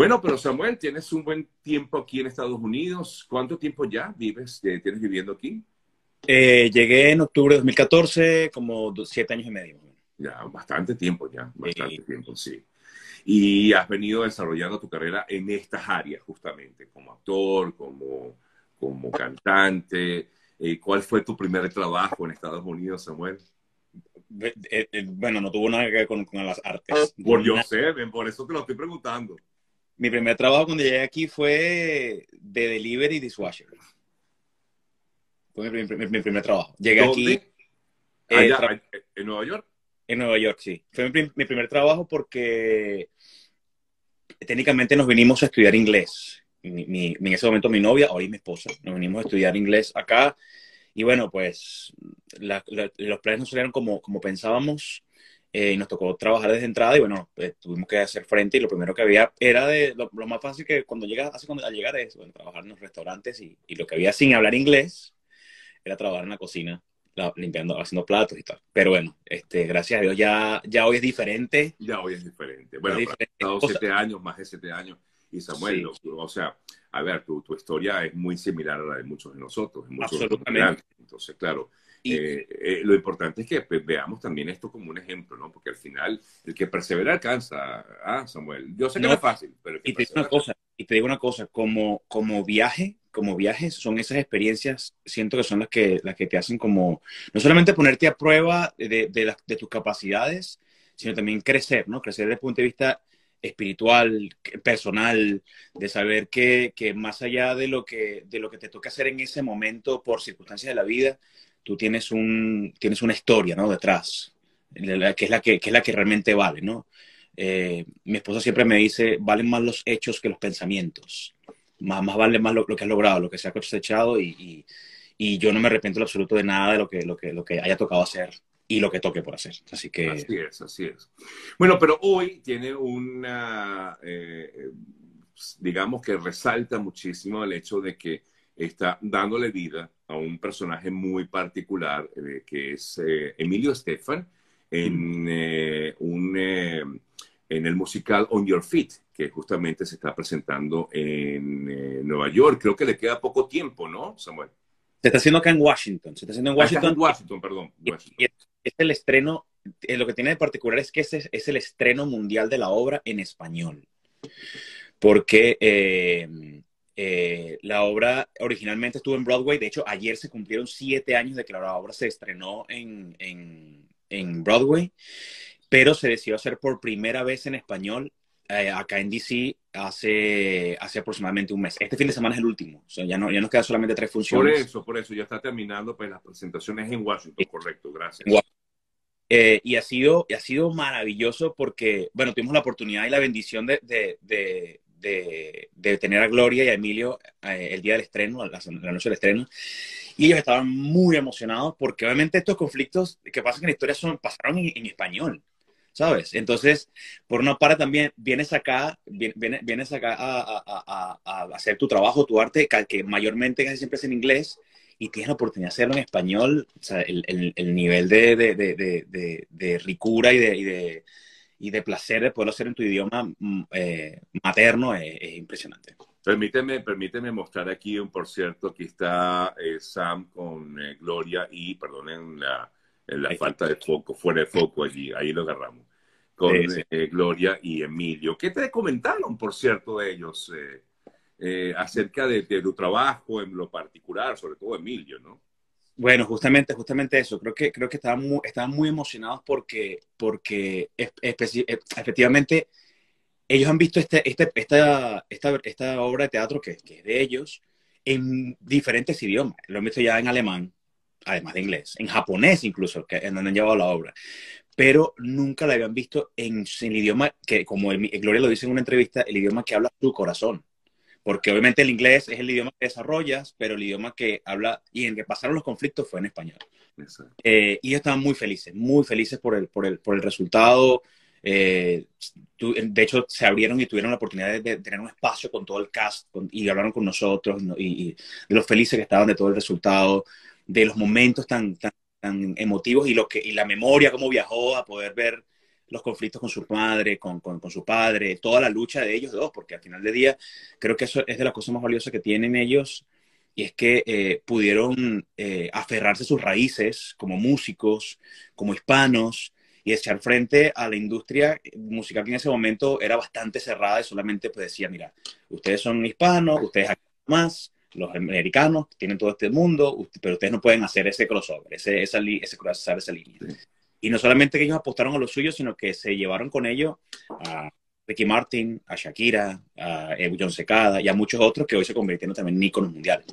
Bueno, pero Samuel, tienes un buen tiempo aquí en Estados Unidos. ¿Cuánto tiempo ya vives, eh, tienes viviendo aquí? Eh, llegué en octubre de 2014, como siete años y medio. Ya, bastante tiempo ya, bastante tiempo, sí. Y has venido desarrollando tu carrera en estas áreas, justamente, como actor, como, como cantante. Eh, ¿Cuál fue tu primer trabajo en Estados Unidos, Samuel? bueno, no tuvo nada que ver con, las artes. Por yo sé, por eso te lo estoy preguntando. Mi primer trabajo cuando llegué aquí fue de delivery dishwasher. Fue mi, primer trabajo. Llegué aquí. Eh, ¿En Nueva York? En Nueva York, sí. Fue mi, primer trabajo porque técnicamente nos vinimos a estudiar inglés. en ese momento mi novia, hoy mi esposa, nos vinimos a estudiar inglés acá. Y bueno, pues los planes no salieron como, como pensábamos. Eh, y nos tocó trabajar desde entrada y bueno, pues, tuvimos que hacer frente y lo primero que había era de lo, más fácil que cuando llegas, hace cuando, al llegar es bueno, trabajar en los restaurantes y, y, lo que había sin hablar inglés era trabajar en la cocina, limpiando, haciendo platos y tal. Pero bueno, este, gracias a Dios ya, ya hoy es diferente. Ya hoy es diferente. Bueno, he estado siete años, más de siete años. Y Samuel, o sea, a ver, tu, tu, historia es muy similar a la de muchos de nosotros. Absolutamente. Entonces, claro, eh, eh, lo importante es que pues, veamos también esto como un ejemplo, ¿no? Porque al final, el que persevera alcanza, ah, Samuel. Yo sé que no, es fácil, pero... y, te digo una cosa, y te digo una cosa, como, como viaje, como viajes, son esas experiencias, siento que son las que, las que te hacen como, no solamente ponerte a prueba de, de, de tus capacidades, sino también crecer, ¿no? Crecer desde el punto de vista espiritual, personal, de saber que, que, más allá de lo que, de lo que te toca hacer en ese momento por circunstancias de la vida, tú tienes, un, tienes una historia, ¿no? Detrás, que es la que, que es la que realmente vale, ¿no? Eh, mi esposa siempre me dice, valen más los hechos que los pensamientos. Más, más vale más lo, que has logrado, lo que se ha cosechado y, y, yo no me arrepiento en absoluto de nada de lo que, lo que, lo que haya tocado hacer y lo que toque por hacer. Así que... Así es, así es. Bueno, pero hoy tiene una, eh, digamos que resalta muchísimo el hecho de que está dándole vida a un personaje muy particular eh, que es eh, Emilio Estefan en, eh, un, en el musical On Your Feet, que justamente se está presentando en Nueva York. Creo que le queda poco tiempo, ¿no, Samuel? Se está haciendo acá en Washington. Se está haciendo en Washington. Washington, perdón. Y, es el estreno, lo que tiene de particular es que ese es el estreno mundial de la obra en español. Porque eh, la obra originalmente estuvo en Broadway, de hecho ayer se cumplieron siete años de que la obra se estrenó en, en, Broadway, pero se decidió hacer por primera vez en español eh, acá en DC hace, hace aproximadamente un mes. Este fin de semana es el último, o sea, ya, no, ya nos quedan solamente tres funciones. Por eso, por eso, ya está terminando pues, las presentaciones en Washington, correcto, gracias. Eh, y ha sido, ha sido maravilloso porque, bueno, tuvimos la oportunidad y la bendición de, de, tener a Gloria y a Emilio eh, el día del estreno, la, noche del estreno, y ellos estaban muy emocionados porque obviamente estos conflictos que pasan en la historia son, pasaron en, español, ¿sabes? Entonces, por una parte también vienes acá, vienes, vienes acá a, hacer tu trabajo, tu arte, que, mayormente casi siempre es en inglés, y tienes la oportunidad de hacerlo en español, el, el, el nivel de, de, de, de, ricura y de de placer de poderlo hacer en tu idioma mm, eh, materno es, impresionante. Permíteme, permíteme mostrar aquí, un por cierto, aquí está eh, Sam con eh, Gloria y, perdonen la, la falta de foco, fuera de foco allí, ahí lo agarramos, con Gloria y Emilio. ¿Qué te comentaron, por cierto, de ellos acerca de, de tu trabajo en lo particular, sobre todo Emilio, ¿no? Bueno, justamente, justamente eso. Creo que, creo que estaban muy, estaban muy emocionados porque, porque e, efectivamente ellos han visto este, este, esta, esta, esta obra de teatro que, que, es de ellos en diferentes idiomas. Lo han visto ya en alemán, además de inglés, en japonés incluso, que, en donde han llevado la obra. Pero nunca la habían visto en, el idioma que, como Gloria lo dice en una entrevista, el idioma que habla su corazón porque obviamente el inglés es el idioma que desarrollas, pero el idioma que habla y en que pasaron los conflictos fue en español. Eh, y ellos estaban muy felices, muy felices por el, por el, por el resultado. Eh, de hecho, se abrieron y tuvieron la oportunidad de, tener un espacio con todo el cast y hablaron con nosotros y, de los felices que estaban de todo el resultado, de los momentos tan, tan, tan emotivos y, lo que, y la memoria, cómo viajó a poder ver los conflictos con su madre, con, con, su padre, toda la lucha de ellos dos, porque al final del día creo que eso es de las cosas más valiosas que tienen ellos, y es que eh, pudieron eh, aferrarse a sus raíces como músicos, como hispanos, y echar frente a la industria musical que en ese momento era bastante cerrada y solamente pues decía, mira, ustedes son hispanos, ustedes aquí más, los americanos tienen todo este mundo, pero ustedes no pueden hacer ese crossover, ese, esa, ese cruzar esa línea. Y no solamente que ellos apostaron a lo suyo, sino que se llevaron con ellos a Ricky Martin, a Shakira, a John Secada y a muchos otros que hoy se convirtieron también en íconos mundiales.